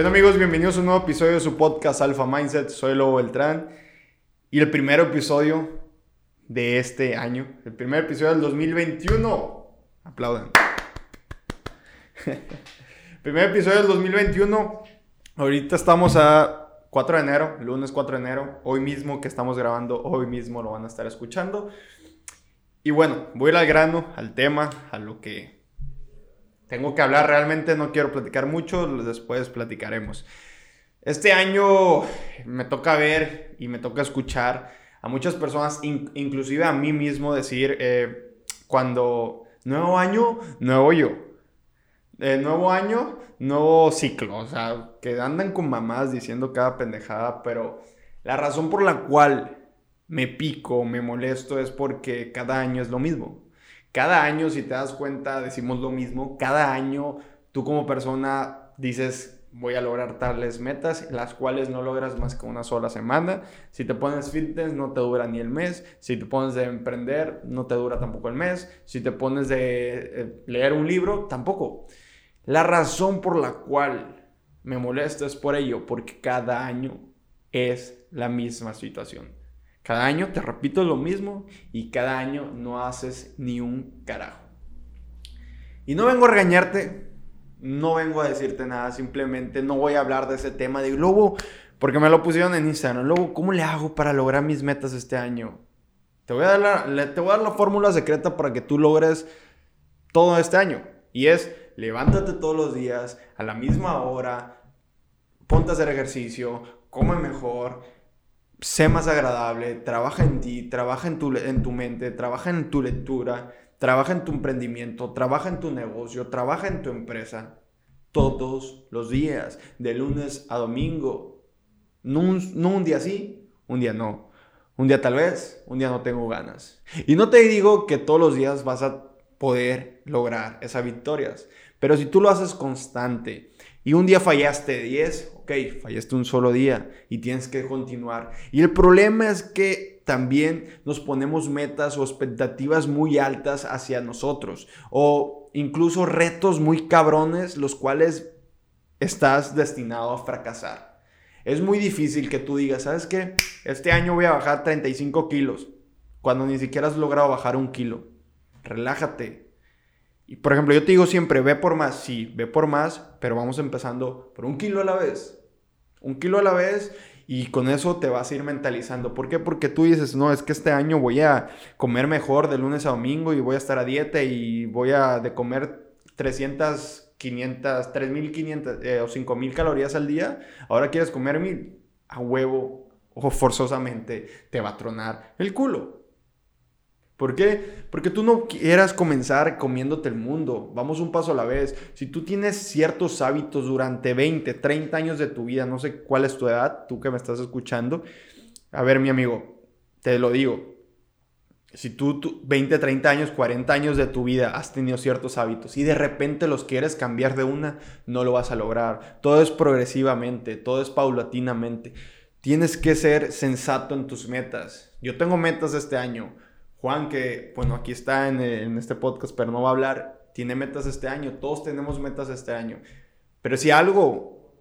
¿Qué amigos? Bienvenidos a un nuevo episodio de su podcast Alpha Mindset. Soy Lobo Beltrán. Y el primer episodio de este año. El primer episodio del 2021. Aplaudan. primer episodio del 2021. Ahorita estamos a 4 de enero, lunes 4 de enero. Hoy mismo que estamos grabando, hoy mismo lo van a estar escuchando. Y bueno, voy al grano, al tema, a lo que tengo que hablar realmente, no quiero platicar mucho, después platicaremos. Este año me toca ver y me toca escuchar a muchas personas, inclusive a mí mismo, decir eh, cuando nuevo año, nuevo yo. Eh, nuevo año, nuevo ciclo. O sea, que andan con mamás diciendo cada pendejada, pero la razón por la cual me pico, me molesto, es porque cada año es lo mismo. Cada año, si te das cuenta, decimos lo mismo. Cada año tú como persona dices, voy a lograr tales metas, las cuales no logras más que una sola semana. Si te pones fitness, no te dura ni el mes. Si te pones de emprender, no te dura tampoco el mes. Si te pones de eh, leer un libro, tampoco. La razón por la cual me molesta es por ello, porque cada año es la misma situación. Cada año te repito lo mismo y cada año no haces ni un carajo. Y no vengo a regañarte, no vengo a decirte nada, simplemente no voy a hablar de ese tema de Lobo, porque me lo pusieron en Instagram. Lobo, ¿cómo le hago para lograr mis metas este año? Te voy a dar la, te voy a dar la fórmula secreta para que tú logres todo este año. Y es, levántate todos los días a la misma hora, ponte a hacer ejercicio, come mejor, sé más agradable, trabaja en ti, trabaja en tu, en tu mente, trabaja en tu lectura, trabaja en tu emprendimiento, trabaja en tu negocio, trabaja en tu empresa. Todos los días, de lunes a domingo. No un, no un día sí, un día no. Un día tal vez, un día no tengo ganas. Y no te digo que todos los días vas a poder lograr esas victorias. Pero si tú lo haces constante y un día fallaste 10, ok, fallaste un solo día y tienes que continuar. Y el problema es que también nos ponemos metas o expectativas muy altas hacia nosotros o incluso retos muy cabrones los cuales estás destinado a fracasar. Es muy difícil que tú digas, ¿sabes qué? Este año voy a bajar 35 kilos cuando ni siquiera has logrado bajar un kilo. Relájate, y por ejemplo, yo te digo siempre, ve por más, sí, ve por más, pero vamos empezando por un kilo a la vez. Un kilo a la vez y con eso te vas a ir mentalizando. ¿Por qué? Porque tú dices, no, es que este año voy a comer mejor de lunes a domingo y voy a estar a dieta y voy a de comer 300, 500, 3500 eh, o 5000 calorías al día. Ahora quieres comer mil a huevo o forzosamente te va a tronar el culo. ¿Por qué? Porque tú no quieras comenzar comiéndote el mundo. Vamos un paso a la vez. Si tú tienes ciertos hábitos durante 20, 30 años de tu vida, no sé cuál es tu edad, tú que me estás escuchando. A ver, mi amigo, te lo digo. Si tú, 20, 30 años, 40 años de tu vida has tenido ciertos hábitos y de repente los quieres cambiar de una, no lo vas a lograr. Todo es progresivamente, todo es paulatinamente. Tienes que ser sensato en tus metas. Yo tengo metas este año Juan, que bueno, aquí está en, este podcast, pero no va a hablar, tiene metas este año, todos tenemos metas este año. Pero si algo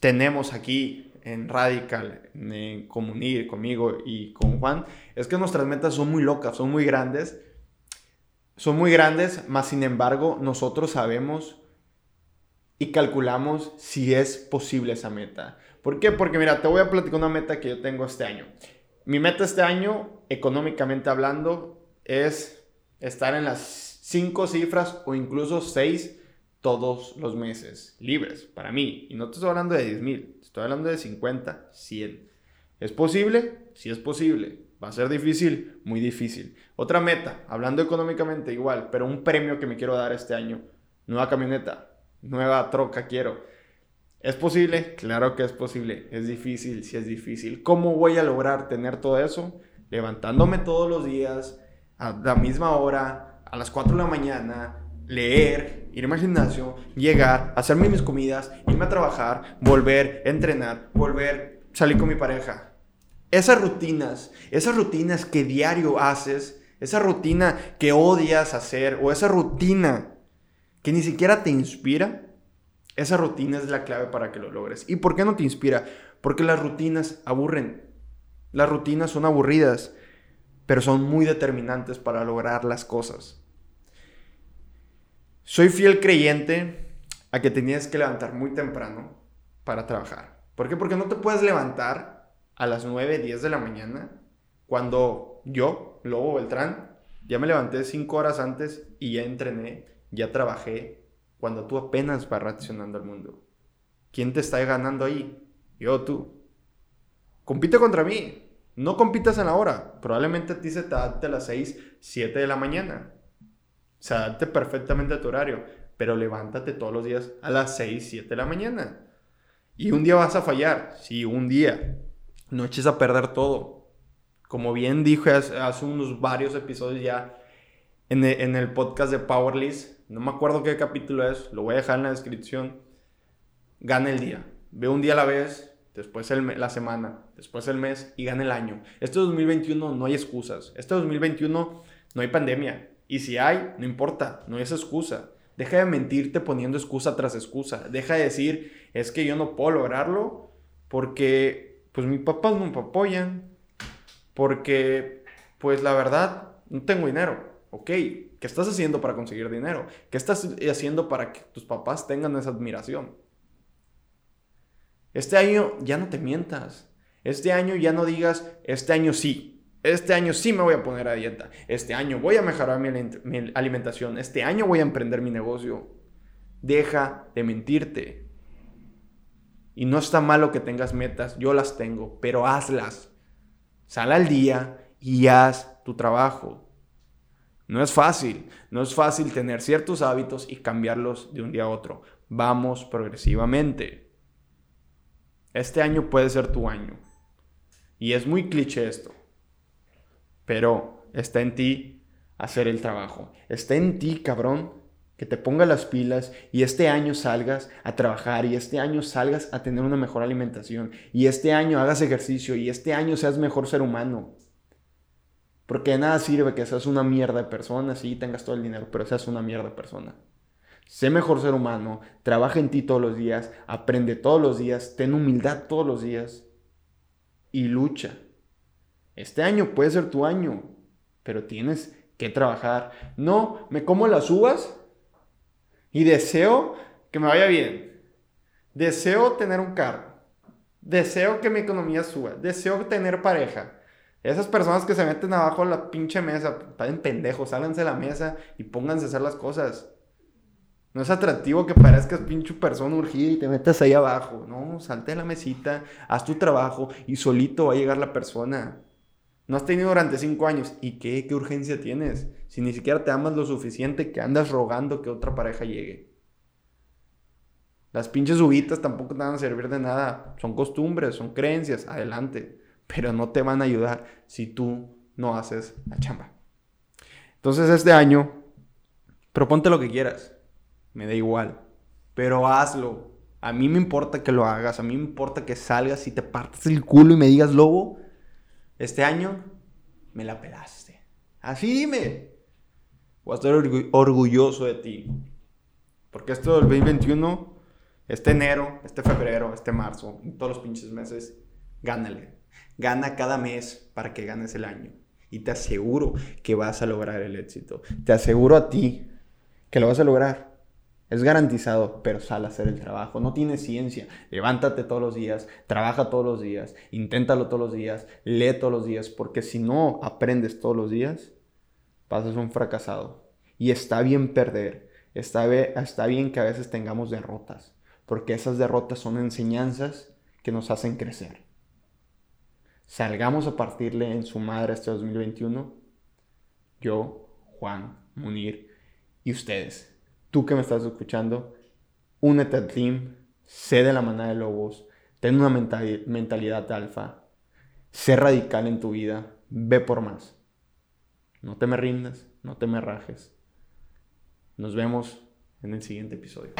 tenemos aquí en Radical, en Comunir conmigo y con Juan, es que nuestras metas son muy locas, son muy grandes. Son muy grandes, más sin embargo, nosotros sabemos y calculamos si es posible esa meta. ¿Por qué? Porque mira, te voy a platicar una meta que yo tengo este año. Mi meta este año, económicamente hablando, es estar en las cinco cifras o incluso seis todos los meses, libres, para mí. Y no te estoy hablando de 10 mil, estoy hablando de 50, 100. ¿Es posible? Sí es posible. ¿Va a ser difícil? Muy difícil. Otra meta, hablando económicamente igual, pero un premio que me quiero dar este año. Nueva camioneta, nueva troca quiero. ¿Es posible? Claro que es posible. Es difícil, sí es difícil. ¿Cómo voy a lograr tener todo eso? Levantándome todos los días, a la misma hora, a las 4 de la mañana, leer, irme al gimnasio, llegar, hacerme mis comidas, irme a trabajar, volver, entrenar, volver, salir con mi pareja. Esas rutinas, esas rutinas que diario haces, esa rutina que odias hacer o esa rutina que ni siquiera te inspira, Esa rutina es la clave para que lo logres. ¿Y por qué no te inspira? Porque las rutinas aburren. Las rutinas son aburridas, pero son muy determinantes para lograr las cosas. Soy fiel creyente a que tenías que levantar muy temprano para trabajar. ¿Por qué? Porque no te puedes levantar a las 9, 10 de la mañana cuando yo, Lobo Beltrán, ya me levanté 5 horas antes y ya entrené, ya trabajé, cuando tú apenas vas reaccionando al mundo. ¿Quién te está ganando ahí? Yo, tú. Compite contra mí. No compitas en la hora. Probablemente a ti se te adapte a las 6, 7 de la mañana. Se adapte perfectamente a tu horario. Pero levántate todos los días a las 6, 7 de la mañana. Y un día vas a fallar. Sí, un día. No eches a perder todo. Como bien dije hace, unos varios episodios ya en el, en el podcast de Powerlist, no me acuerdo qué capítulo es, lo voy a dejar en la descripción. Gana el día. Ve un día a la vez, después el, la semana, después el mes y gana el año. Este 2021 no hay excusas. Este 2021 no hay pandemia. Y si hay, no importa, no es excusa. Deja de mentirte poniendo excusa tras excusa. Deja de decir, es que yo no puedo lograrlo porque pues mis papás no me apoyan. Porque pues la verdad no tengo dinero. Ok, ¿qué estás haciendo para conseguir dinero? ¿Qué estás haciendo para que tus papás tengan esa admiración? Este año ya no te mientas. Este año ya no digas, este año sí. Este año sí me voy a poner a dieta. Este año voy a mejorar mi, alimentación. Este año voy a emprender mi negocio. Deja de mentirte. Y no está malo que tengas metas, yo las tengo, pero hazlas. Sal al día y haz tu trabajo. No es fácil, no es fácil tener ciertos hábitos y cambiarlos de un día a otro. Vamos progresivamente. Este año puede ser tu año. Y es muy cliché esto. Pero está en ti hacer el trabajo. Está en ti, cabrón, que te ponga las pilas y este año salgas a trabajar y este año salgas a tener una mejor alimentación y este año hagas ejercicio y este año seas mejor ser humano. Porque de nada sirve que seas una mierda de persona, sí, tengas todo el dinero, pero seas una mierda de persona. Sé mejor ser humano, trabaja en ti todos los días, aprende todos los días, ten humildad todos los días y lucha. Este año puede ser tu año, pero tienes que trabajar. No, me como las uvas y deseo que me vaya bien. Deseo tener un carro. Deseo que mi economía suba. Deseo tener pareja. Esas personas que se meten abajo de la pinche mesa, están pendejos, sálganse de la mesa y pónganse a hacer las cosas. No es atractivo que parezcas pinche persona urgida y te metas ahí abajo. No, salte de la mesita, haz tu trabajo y solito va a llegar la persona. No has tenido durante cinco años. ¿Y qué? ¿Qué urgencia tienes? Si ni siquiera te amas lo suficiente que andas rogando que otra pareja llegue. Las pinches uvitas tampoco te van a servir de nada. Son costumbres, son creencias. Adelante pero no te van a ayudar si tú no haces la chamba. Entonces este año, proponte lo que quieras, me da igual, pero hazlo. A mí me importa que lo hagas, a mí me importa que salgas y te partas el culo y me digas, lobo, este año me la pelaste. Así dime. Voy a estar orgulloso de ti. Porque esto del 2021, este enero, este febrero, este marzo, todos los pinches meses, gánale. Gana cada mes para que ganes el año. Y te aseguro que vas a lograr el éxito. Te aseguro a ti que lo vas a lograr. Es garantizado, pero sal a hacer el trabajo. No tiene ciencia. Levántate todos los días, trabaja todos los días, inténtalo todos los días, lee todos los días, porque si no aprendes todos los días, pasas un fracasado. Y está bien perder. Está, está bien que a veces tengamos derrotas, porque esas derrotas son enseñanzas que nos hacen crecer salgamos a partirle en su madre este 2021, yo, Juan, Munir y ustedes, tú que me estás escuchando, únete al team, sé de la manada de lobos, ten una mentalidad alfa, sé radical en tu vida, ve por más. No te me rindas, no te me rajes. Nos vemos en el siguiente episodio.